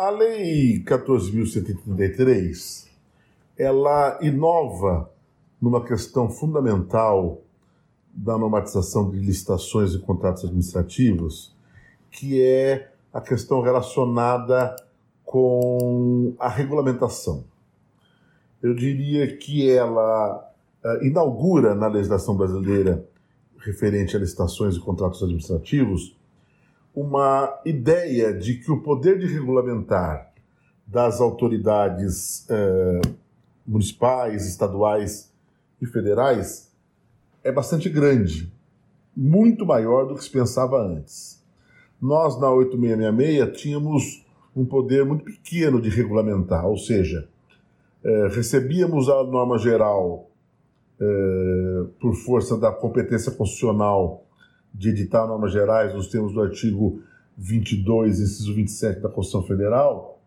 A Lei 14.133 ela inova numa questão fundamental da normatização de licitações e contratos administrativos, que é a questão relacionada com a regulamentação. Eu diria que ela uh, inaugura na legislação brasileira referente a licitações e contratos administrativos uma ideia de que o poder de regulamentar das autoridades uh, municipais, estaduais e federais é bastante grande, muito maior do que se pensava antes. Nós, na 8666, tínhamos um poder muito pequeno de regulamentar, ou seja, é, recebíamos a norma geral é, por força da competência constitucional de editar normas gerais nos termos do artigo 22, inciso 27 da Constituição Federal,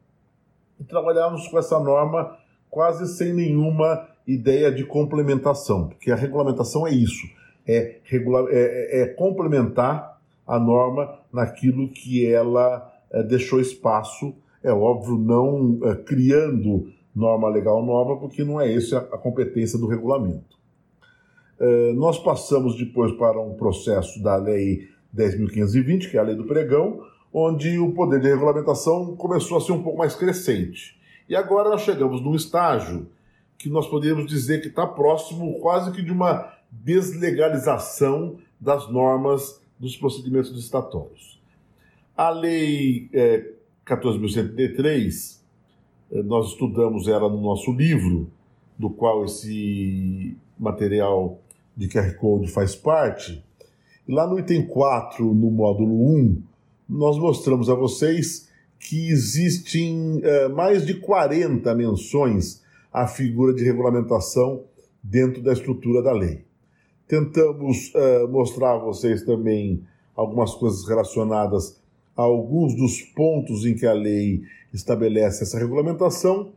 e trabalhávamos com essa norma quase sem nenhuma ideia de complementação, porque a regulamentação é isso, é, regula é, é, é complementar a norma naquilo que ela é, deixou espaço, é óbvio, não é, criando norma legal nova, porque não é essa a competência do regulamento. É, nós passamos depois para um processo da Lei 10.520, que é a Lei do Pregão, onde o poder de regulamentação começou a ser um pouco mais crescente. E agora nós chegamos num estágio que nós poderíamos dizer que está próximo quase que de uma deslegalização das normas dos procedimentos licitatórios. A Lei é, 14.103, é, nós estudamos ela no nosso livro, do qual esse material de QR Code faz parte. Lá no item 4, no módulo 1, nós mostramos a vocês que existem é, mais de 40 menções à figura de regulamentação dentro da estrutura da lei. Tentamos é, mostrar a vocês também algumas coisas relacionadas a alguns dos pontos em que a lei estabelece essa regulamentação,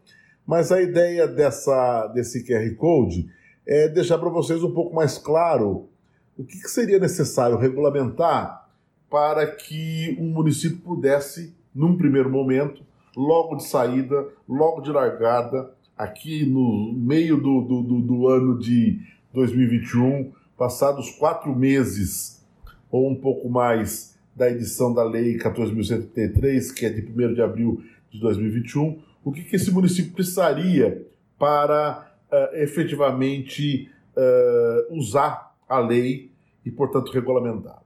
mas a ideia dessa, desse QR Code é deixar para vocês um pouco mais claro o que, que seria necessário regulamentar para que um município pudesse num primeiro momento, logo de saída, logo de largada, aqui no meio do, do, do, do ano de 2021, passados quatro meses ou um pouco mais da edição da Lei 14.133, que é de 1 de abril de 2021, o que, que esse município precisaria para uh, efetivamente uh, usar a lei e, portanto, regulamentá-la.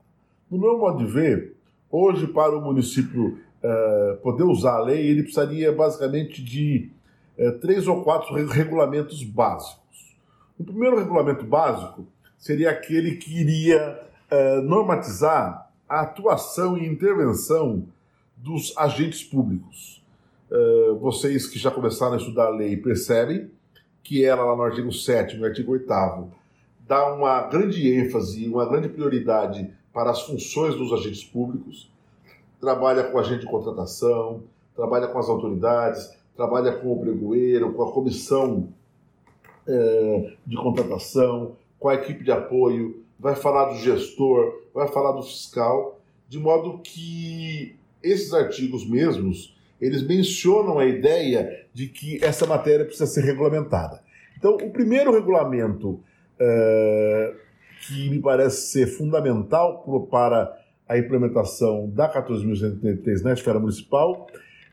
No meu modo de ver, hoje, para o município uh, poder usar a lei, ele precisaria basicamente de três ou quatro regulamentos básicos. O primeiro regulamento básico seria aquele que iria normatizar a atuação e intervenção dos agentes públicos. vocês que já começaram a estudar a lei percebem que ela, lá no artigo 7 no artigo 8 dá uma grande ênfase, uma grande prioridade para as funções dos agentes públicos, trabalha com agente de contratação, trabalha com as autoridades, trabalha com o pregoeiro, com a comissão é, de contratação, com a equipe de apoio, vai falar do gestor, vai falar do fiscal, de modo que esses artigos mesmos, eles mencionam a ideia de que essa matéria precisa ser regulamentada. Então, o primeiro regulamento é, que me parece ser fundamental para a implementação da 14.133 na esfera municipal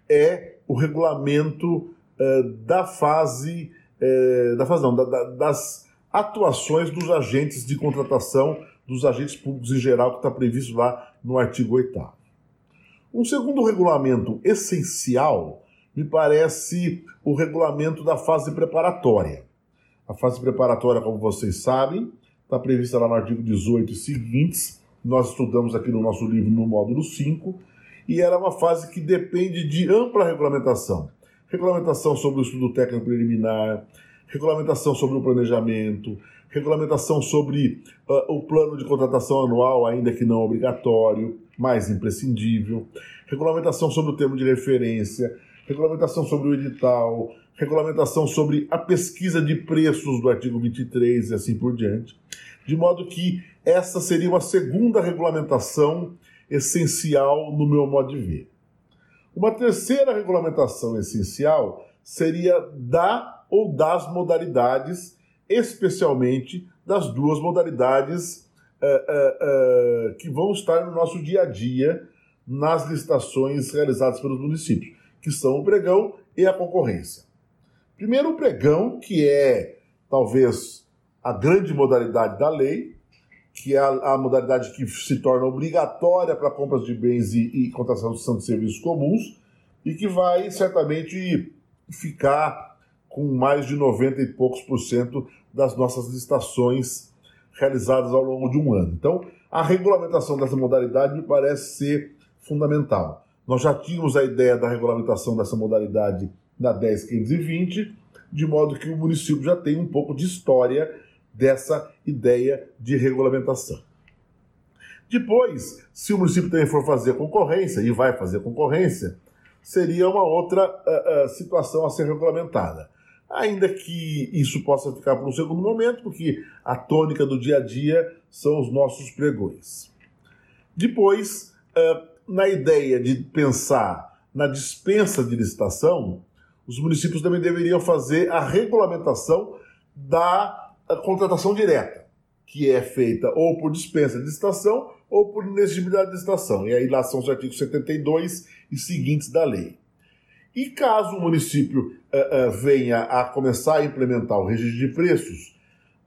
é o regulamento uh, da fase, uh, da fase não, da, da, das atuações dos agentes de contratação, dos agentes públicos em geral, que está previsto lá no artigo 8 Um segundo regulamento essencial me parece o regulamento da fase preparatória. A fase preparatória, como vocês sabem, está prevista lá no artigo 18 e seguintes, nós estudamos aqui no nosso livro no módulo 5, e era uma fase que depende de ampla regulamentação. Regulamentação sobre o estudo técnico preliminar, regulamentação sobre o planejamento, regulamentação sobre uh, o plano de contratação anual, ainda que não obrigatório, mas imprescindível, regulamentação sobre o termo de referência, regulamentação sobre o edital, regulamentação sobre a pesquisa de preços do artigo 23 e assim por diante. De modo que essa seria uma segunda regulamentação essencial no meu modo de ver. Uma terceira regulamentação essencial seria da ou das modalidades, especialmente das duas modalidades uh, uh, uh, que vão estar no nosso dia a dia nas licitações realizadas pelos municípios, que são o pregão e a concorrência. Primeiro, o pregão, que é talvez a grande modalidade da lei, que é a, a modalidade que se torna obrigatória para compras de bens e, e contratação de serviços comuns, e que vai certamente ficar com mais de 90 e poucos por cento das nossas licitações realizadas ao longo de um ano. Então, a regulamentação dessa modalidade me parece ser fundamental. Nós já tínhamos a ideia da regulamentação dessa modalidade na 10520, de modo que o município já tem um pouco de história dessa ideia de regulamentação. Depois, se o município também for fazer concorrência, e vai fazer concorrência, seria uma outra uh, uh, situação a ser regulamentada. Ainda que isso possa ficar por um segundo momento, porque a tônica do dia a dia são os nossos pregões. Depois, na ideia de pensar na dispensa de licitação, os municípios também deveriam fazer a regulamentação da contratação direta, que é feita ou por dispensa de licitação ou por inexigibilidade de licitação. E aí lá são os artigos 72 e seguintes da lei. E caso o município uh, uh, venha a começar a implementar o registro de preços,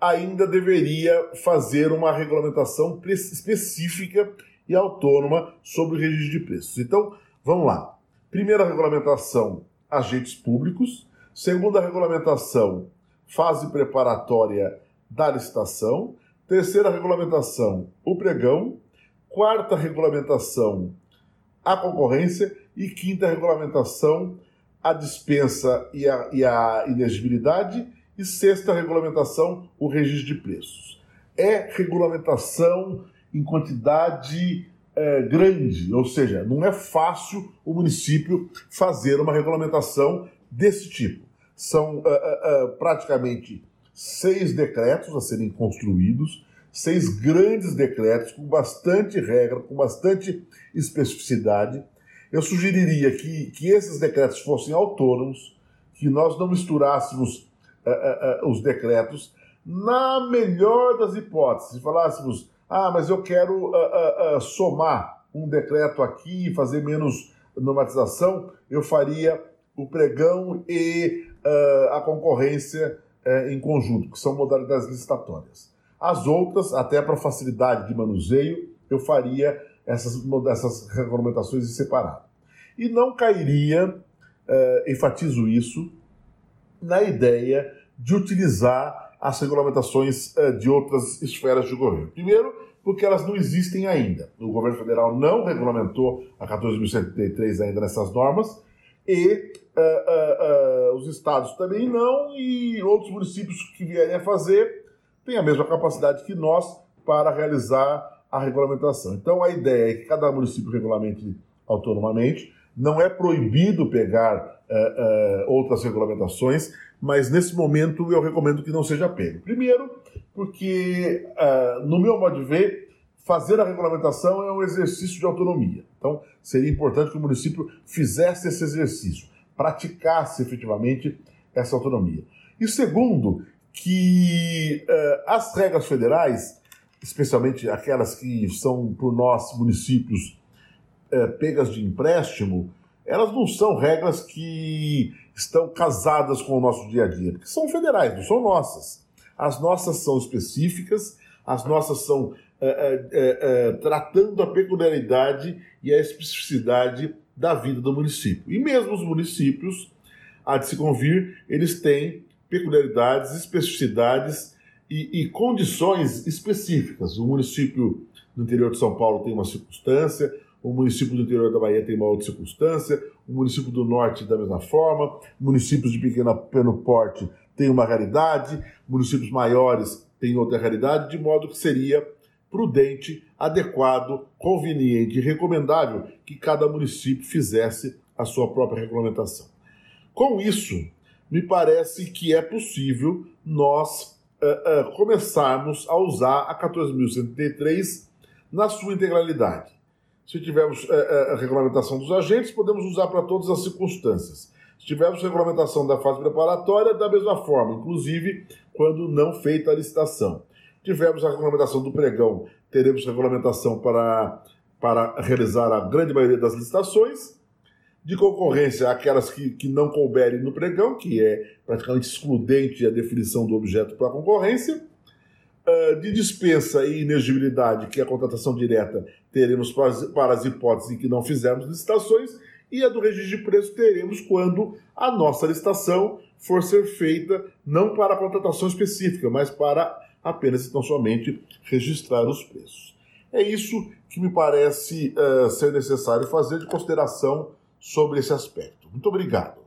ainda deveria fazer uma regulamentação específica e autônoma sobre o registro de preços. Então, vamos lá. Primeira regulamentação, agentes públicos. Segunda regulamentação, fase preparatória da licitação. Terceira regulamentação, o pregão. Quarta regulamentação, a concorrência. E quinta regulamentação, a dispensa e a, e a inegibilidade. E sexta regulamentação, o registro de preços. É regulamentação em quantidade é, grande, ou seja, não é fácil o município fazer uma regulamentação desse tipo. São uh, uh, praticamente seis decretos a serem construídos, seis grandes decretos com bastante regra, com bastante especificidade. Eu sugeriria que, que esses decretos fossem autônomos, que nós não misturássemos os decretos, na melhor das hipóteses, falássemos ah, mas eu quero uh, uh, uh, somar um decreto aqui fazer menos normatização. Eu faria o pregão e a concorrência em conjunto, que são modalidades licitatórias. As outras, até para facilidade de manuseio, eu faria essas, essas regulamentações em separado. E não cairia, enfatizo isso, na ideia de utilizar as regulamentações uh, de outras esferas de governo. Primeiro, porque elas não existem ainda. O governo federal não regulamentou a 14.133 ainda nessas normas e uh, uh, os estados também não e outros municípios que vierem a fazer têm a mesma capacidade que nós para realizar a regulamentação. Então, a ideia é que cada município regulamente autonomamente, não é proibido pegar outras regulamentações, mas nesse momento eu recomendo que não seja pego. Primeiro, porque, uh, no meu modo de ver, fazer a regulamentação é um exercício de autonomia. Então, seria importante que o município fizesse esse exercício, praticasse efetivamente essa autonomia. E segundo, que uh, as regras federais, especialmente aquelas que são por nós, municípios, uh, pegas de empréstimo, elas não são regras que estão casadas com o nosso dia a dia, porque são federais, não são nossas. As nossas são específicas, as nossas são é, é, é, tratando a peculiaridade e a especificidade da vida do município. E mesmo os municípios, há de se convir, eles têm peculiaridades, especificidades e, e condições específicas. O município do interior de São Paulo tem uma circunstância, o município do interior da Bahia tem uma outra circunstância, o município do norte da mesma forma, municípios de pequeno, pequeno porte têm uma realidade, municípios maiores têm outra realidade, de modo que seria prudente, adequado, conveniente e recomendável que cada município fizesse a sua própria regulamentação. Com isso, me parece que é possível nós uh, uh, começarmos a usar a 14.133 na sua integralidade Se tivermos a regulamentação dos agentes, podemos usar para todas as circunstâncias. Se tivermos regulamentação da fase preparatória, da mesma forma, inclusive quando não feita a licitação. Tivemos a regulamentação do pregão, teremos regulamentação para, para realizar a grande maioria das licitações. De concorrência, aquelas que, que não couberem no pregão, que é praticamente excludente a definição do objeto para a concorrência. Ah, de dispensa e inegibilidade, que é a contratação direta, teremos para as hipóteses em que não fizermos licitações, e a do registro de preço teremos quando a nossa licitação for ser feita não para a contratação específica, mas para apenas e tão somente registrar os preços. É isso que me parece uh, ser necessário fazer de consideração sobre esse aspecto. Muito obrigado.